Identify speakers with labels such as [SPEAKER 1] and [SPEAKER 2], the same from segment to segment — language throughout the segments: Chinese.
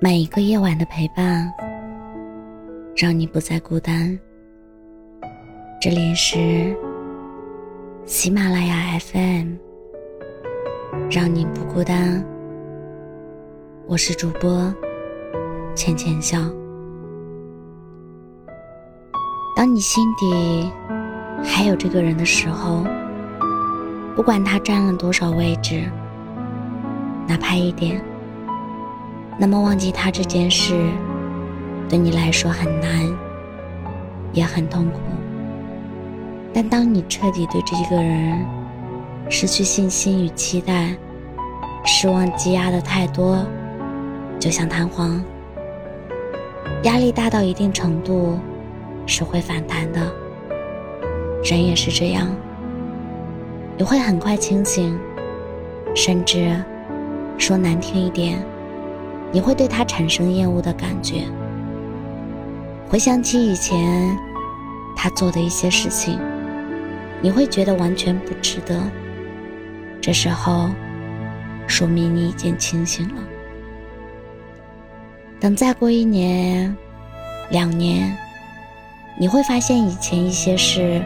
[SPEAKER 1] 每一个夜晚的陪伴，让你不再孤单。这里是喜马拉雅 FM，让你不孤单。我是主播浅浅笑。当你心底还有这个人的时候，不管他占了多少位置，哪怕一点。那么忘记他这件事，对你来说很难，也很痛苦。但当你彻底对这个人失去信心与期待，失望积压的太多，就像弹簧，压力大到一定程度是会反弹的。人也是这样，你会很快清醒，甚至说难听一点。你会对他产生厌恶的感觉，回想起以前他做的一些事情，你会觉得完全不值得。这时候，说明你已经清醒了。等再过一年、两年，你会发现以前一些事，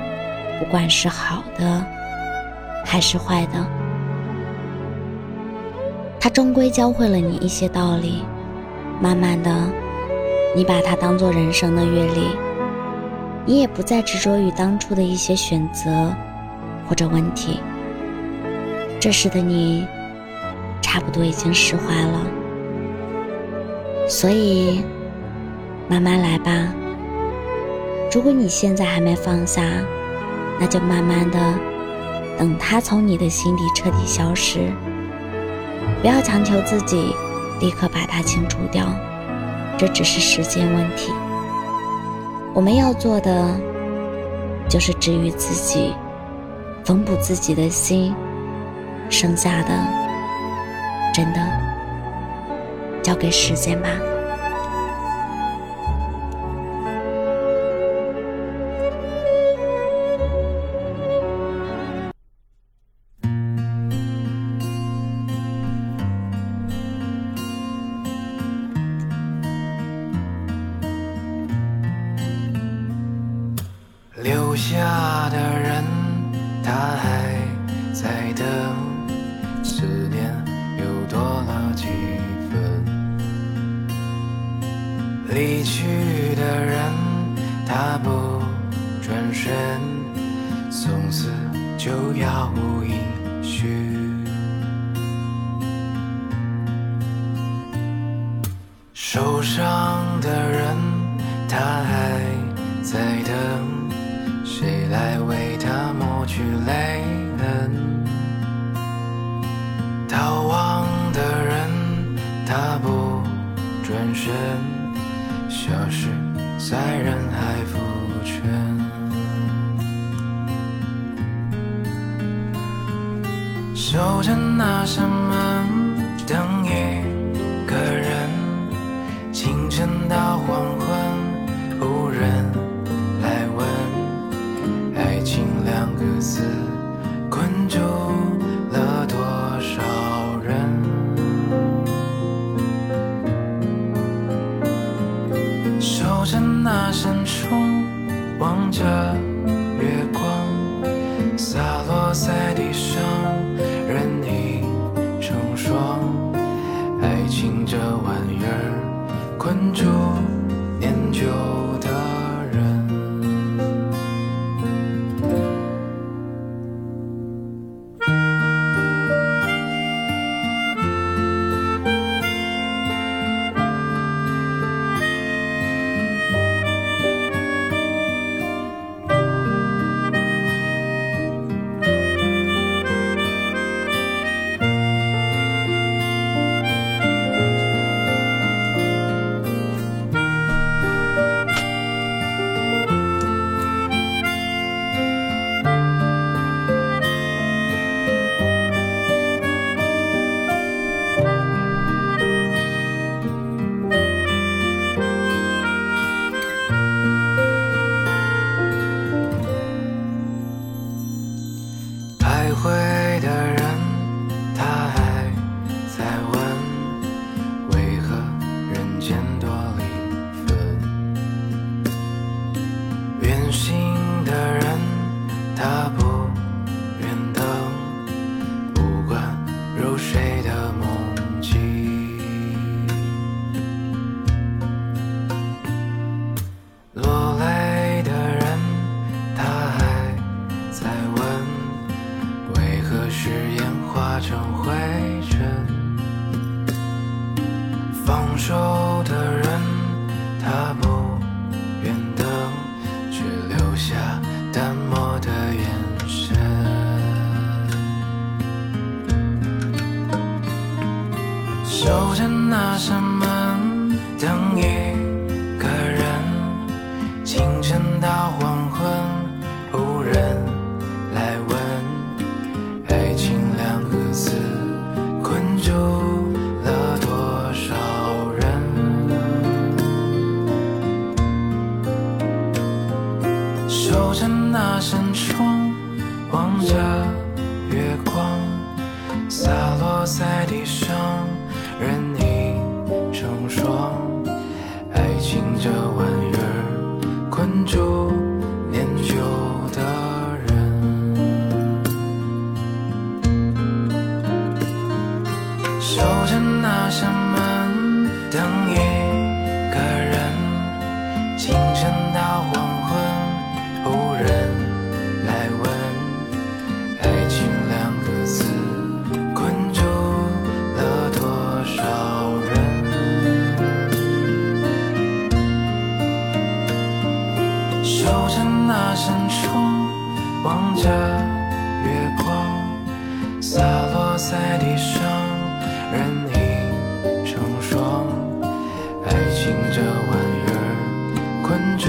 [SPEAKER 1] 不管是好的还是坏的。他终归教会了你一些道理，慢慢的，你把它当做人生的阅历，你也不再执着于当初的一些选择或者问题。这时的你，差不多已经释怀了。所以，慢慢来吧。如果你现在还没放下，那就慢慢的，等它从你的心底彻底消失。不要强求自己立刻把它清除掉，这只是时间问题。我们要做的就是治愈自己，缝补自己的心，剩下的真的交给时间吧。
[SPEAKER 2] 留下的人，他还在等，思念又多了几分。离去的人，他不转身，从此就杳无音讯。受伤的人，他还在等。谁来为他抹去泪痕？逃亡的人，他不转身，消失在人海浮沉。守着那扇门，等一儿，放手的人，他不愿等，只留下淡漠的眼神。守着那扇门，等一洒落在地上，任你成双。爱情这玩意儿，困住念旧的人。守着那扇门，等一望着月光洒落在地上，人影成双。爱情这玩意儿，困住